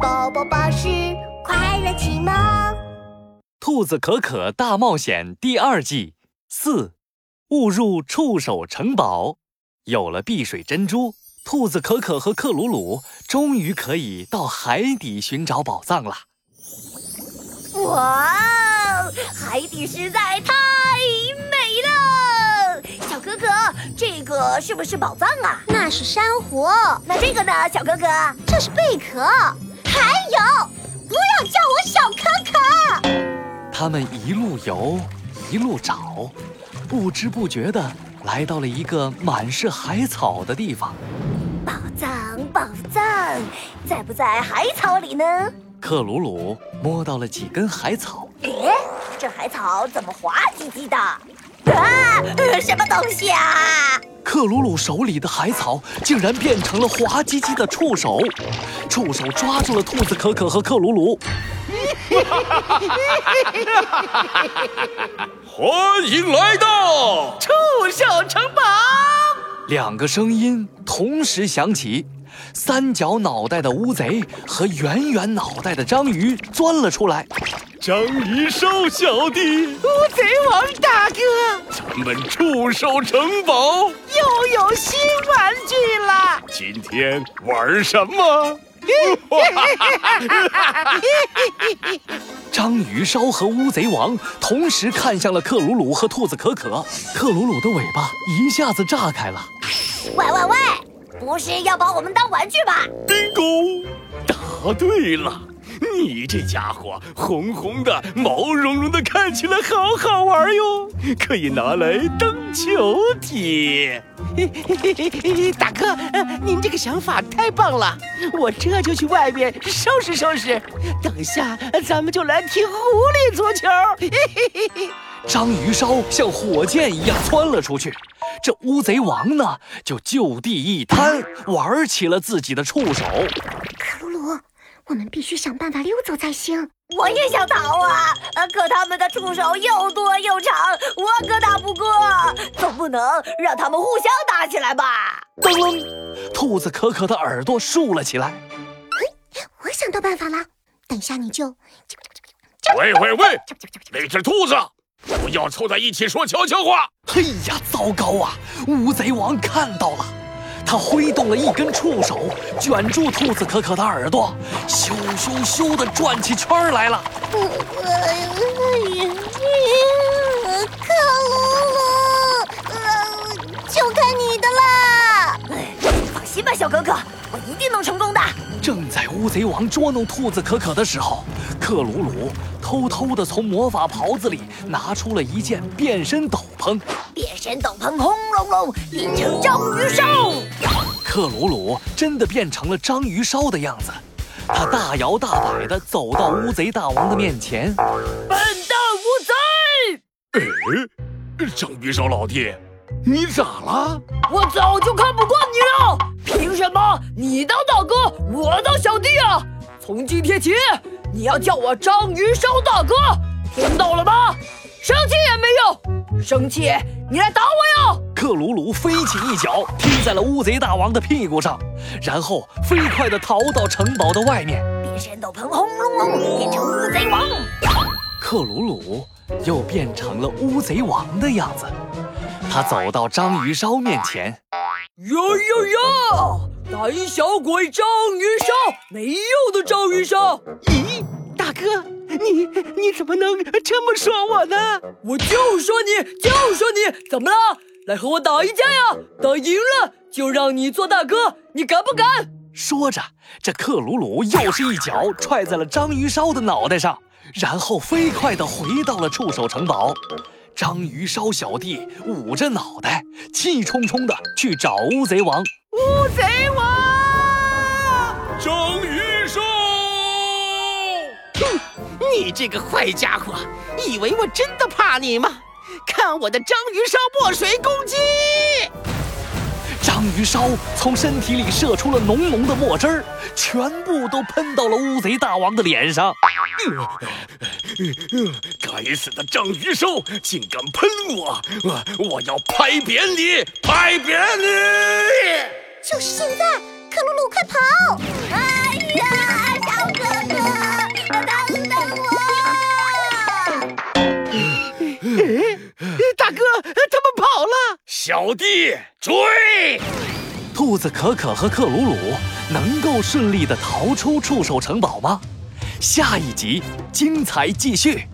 宝宝巴士快乐启蒙，《兔子可可大冒险》第二季四，误入触手城堡。有了碧水珍珠，兔子可可和克鲁鲁终于可以到海底寻找宝藏了。哇哦，海底实在太美了！小可可，这个是不是宝藏啊？那是珊瑚。那这个呢，小可可？这是贝壳。还有，不要叫我小可可。他们一路游，一路找，不知不觉的来到了一个满是海草的地方。宝藏，宝藏，在不在海草里呢？克鲁鲁摸到了几根海草。诶，这海草怎么滑唧唧的？啊，什么东西啊？克鲁鲁手里的海草竟然变成了滑唧唧的触手，触手抓住了兔子可可和克鲁鲁。欢迎来到触手城堡！两个声音同时响起，三角脑袋的乌贼和圆圆脑袋的章鱼钻了出来。章鱼烧小弟，乌贼王大哥，咱们触手城堡又有新玩具了。今天玩什么？章鱼烧和乌贼王同时看向了克鲁鲁和兔子可可，克鲁鲁的尾巴一下子炸开了。喂喂喂，不是要把我们当玩具吧？bingo，答对了。你这家伙红红的、毛茸茸的，看起来好好玩哟，可以拿来当球踢。大哥，您这个想法太棒了，我这就去外面收拾收拾。等下咱们就来踢狐狸足球。章鱼烧像火箭一样窜了出去，这乌贼王呢，就就地一摊，玩起了自己的触手。我们必须想办法溜走才行。我也想逃啊，可他们的触手又多又长，我可打不过。总不能让他们互相打起来吧？噔噔，兔子可可的耳朵竖了起来。我想到办法了，等下你就……喂喂喂，那只兔子，不要凑在一起说悄悄话。哎呀，糟糕啊！乌贼王看到了。他挥动了一根触手，卷住兔子可可的耳朵，咻咻咻的转起圈来了。克鲁鲁，就看你的啦！放心吧，小可可，我一定能成功的。正在乌贼王捉弄兔子可可的时候，克鲁鲁偷偷的从魔法袍子里拿出了一件变身斗篷。变身斗篷轰隆隆，变成章鱼烧。克鲁鲁真的变成了章鱼烧的样子，他大摇大摆地走到乌贼大王的面前。笨蛋乌贼！哎，章鱼烧老弟，你咋了？我早就看不惯你了，凭什么你当大哥，我当小弟啊？从今天起，你要叫我章鱼烧大哥，听到了吗？生气也没用，生气你来打我呀！克鲁鲁飞起一脚踢在了乌贼大王的屁股上，然后飞快地逃到城堡的外面。变身斗篷轰隆隆，变成乌贼王。克鲁鲁又变成了乌贼王的样子。他走到章鱼烧面前，哟哟哟！胆小鬼章鱼烧，没用的章鱼烧。咦，大哥。你你怎么能这么说我呢？我就说你就说你怎么了？来和我打一架呀！打赢了就让你做大哥，你敢不敢？说着，这克鲁鲁又是一脚踹在了章鱼烧的脑袋上，然后飞快地回到了触手城堡。章鱼烧小弟捂着脑袋，气冲冲地去找乌贼王。乌贼王，章鱼烧！哼。你这个坏家伙，以为我真的怕你吗？看我的章鱼烧墨水攻击！章鱼烧从身体里射出了浓浓的墨汁儿，全部都喷到了乌贼大王的脸上。该死的章鱼烧，竟敢喷我！我我要拍扁你，拍扁你！就是现在，克鲁鲁，快跑！啊小弟追！兔子可可和克鲁鲁能够顺利的逃出触手城堡吗？下一集精彩继续。